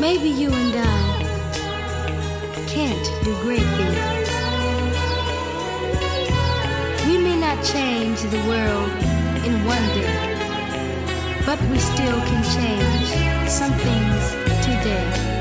Maybe you and I can't do great things. We may not change the world in one day, but we still can change some things today.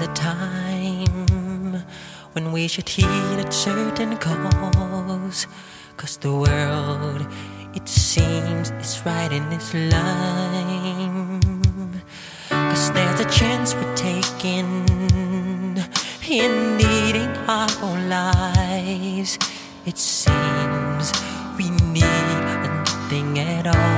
A time when we should heed a certain cause. Cause the world, it seems, is right in its line. Cause there's a chance we're taking in needing our own lives. It seems we need nothing at all.